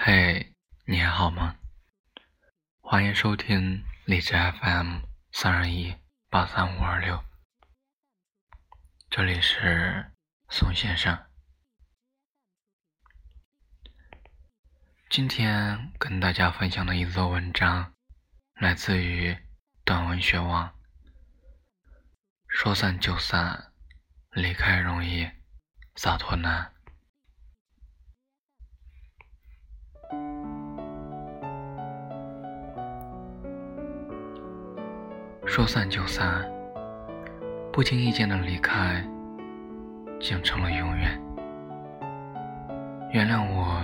嘿，你还好吗？欢迎收听荔枝 FM 三二一八三五二六，这里是宋先生。今天跟大家分享的一则文章，来自于短文学网。说散就散，离开容易，洒脱难。说散就散，不经意间的离开，竟成了永远。原谅我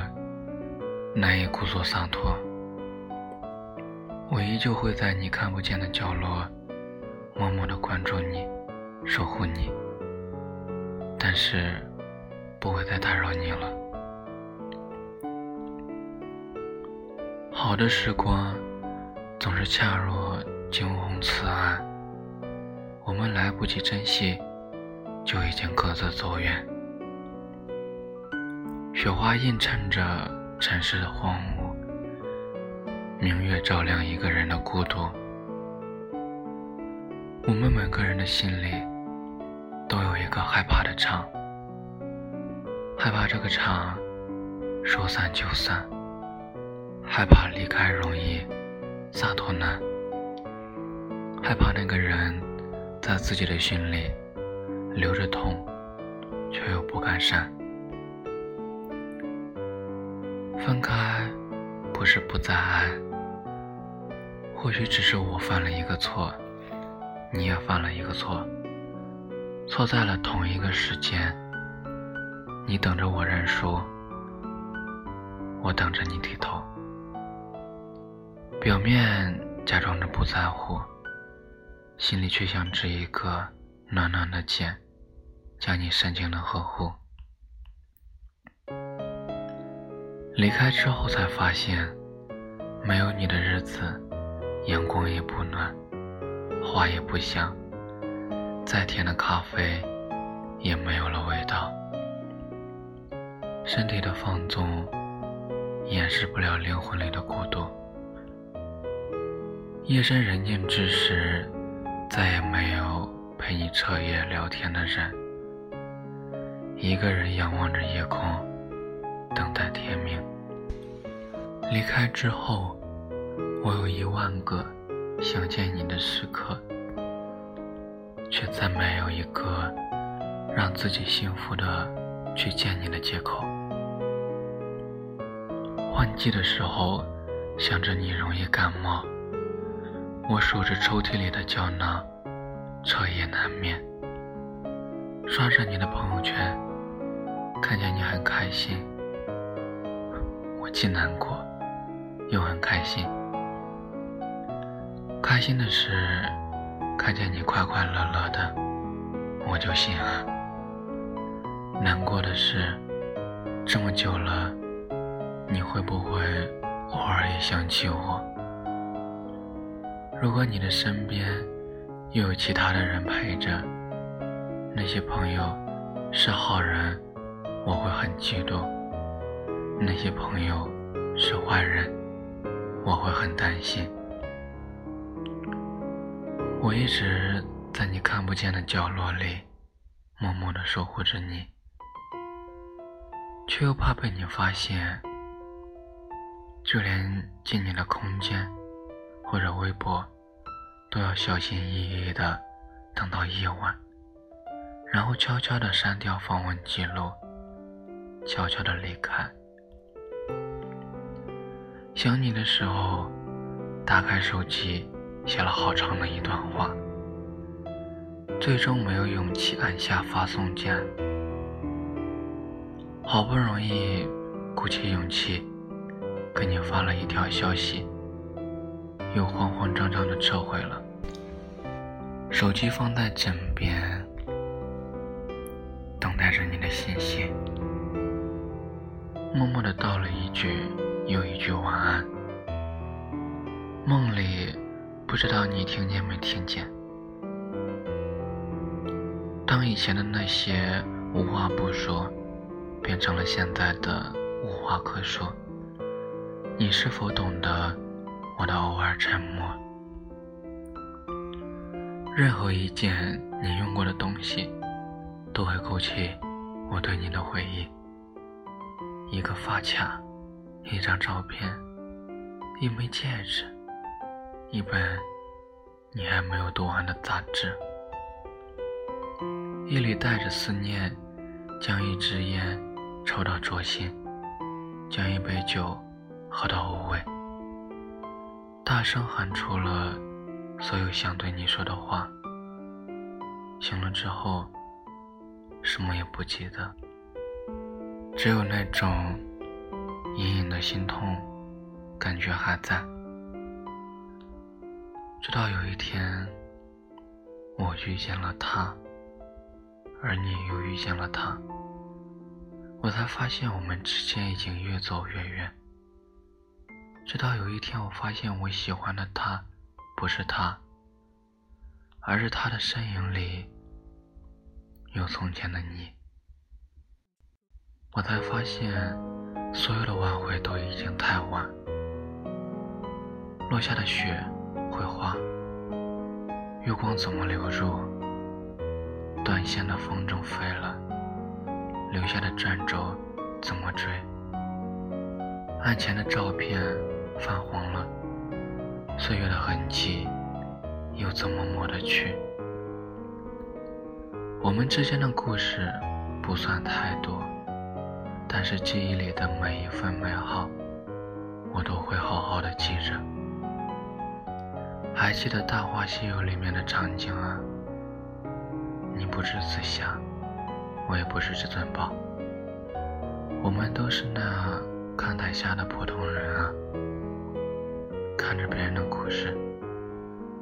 难以故作洒脱，我依旧会在你看不见的角落，默默的关注你，守护你，但是不会再打扰你了。好的时光，总是恰若。不及珍惜，就已经各自走远。雪花映衬着城市的荒芜，明月照亮一个人的孤独。我们每个人的心里，都有一个害怕的场，害怕这个场说散就散，害怕离开容易，洒脱难。害怕那个人在自己的心里留着痛，却又不敢删。分开不是不再爱，或许只是我犯了一个错，你也犯了一个错，错在了同一个时间。你等着我认输，我等着你低头，表面假装着不在乎。心里却像织一个暖暖的茧，将你深情的呵护。离开之后才发现，没有你的日子，阳光也不暖，花也不香，再甜的咖啡也没有了味道。身体的放纵，掩饰不了灵魂里的孤独。夜深人静之时。再也没有陪你彻夜聊天的人，一个人仰望着夜空，等待天明。离开之后，我有一万个想见你的时刻，却再没有一个让自己幸福的去见你的借口。换季的时候，想着你容易感冒。我数着抽屉里的胶囊，彻夜难眠。刷着你的朋友圈，看见你很开心，我既难过又很开心。开心的是看见你快快乐乐的，我就心安；难过的是这么久了，你会不会偶尔也想起我？如果你的身边又有其他的人陪着，那些朋友是好人，我会很嫉妒；那些朋友是坏人，我会很担心。我一直在你看不见的角落里，默默的守护着你，却又怕被你发现，就连进你的空间或者微博。都要小心翼翼的等到夜晚，然后悄悄的删掉访问记录，悄悄的离开。想你的时候，打开手机，写了好长的一段话，最终没有勇气按下发送键。好不容易鼓起勇气，给你发了一条消息。又慌慌张张的撤回了，手机放在枕边，等待着你的信息。默默的道了一句又一句晚安。梦里不知道你听见没听见。当以前的那些无话不说，变成了现在的无话可说，你是否懂得我的偶尔沉默？任何一件你用过的东西，都会勾起我对你的回忆。一个发卡，一张照片，一枚戒指，一本你还没有读完的杂志，夜里带着思念，将一支烟抽到灼心，将一杯酒喝到无味，大声喊出了。所有想对你说的话，醒了之后，什么也不记得，只有那种隐隐的心痛，感觉还在。直到有一天，我遇见了他，而你又遇见了他，我才发现我们之间已经越走越远。直到有一天，我发现我喜欢的他。不是他，而是他的身影里有从前的你。我才发现，所有的挽回都已经太晚。落下的雪会化，月光怎么流入？断线的风筝飞了，留下的转轴怎么追？案前的照片泛黄了。岁月的痕迹又怎么抹得去？我们之间的故事不算太多，但是记忆里的每一份美好，我都会好好的记着。还记得《大话西游》里面的场景啊？你不是紫霞，我也不是至尊宝，我们都是那看台下的普通人啊。看着别人的故事，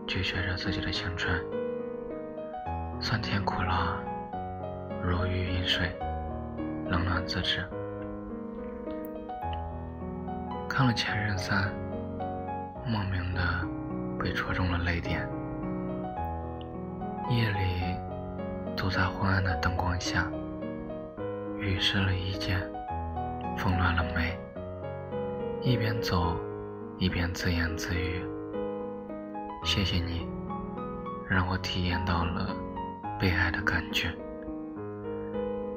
咀嚼着自己的青春，酸甜苦辣，如鱼饮水，冷暖自知。看了《前任三》，莫名的被戳中了泪点。夜里，走在昏暗的灯光下，雨湿了衣肩，风乱了眉，一边走。一边自言自语：“谢谢你，让我体验到了被爱的感觉。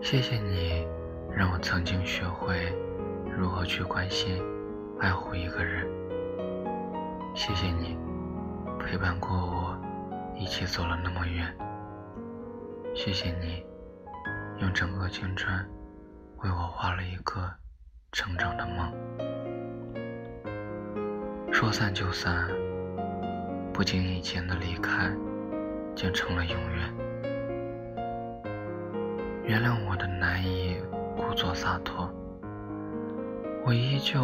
谢谢你，让我曾经学会如何去关心、爱护一个人。谢谢你，陪伴过我，一起走了那么远。谢谢你，用整个青春为我画了一个成长的梦。”说散就散，不经意间的离开，竟成了永远。原谅我的难以故作洒脱，我依旧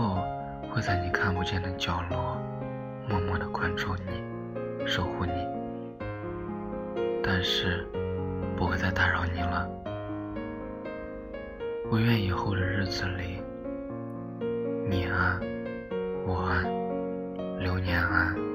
会在你看不见的角落，默默的关注你，守护你。但是，不会再打扰你了。我愿以后的日子里，你安，我安。年安。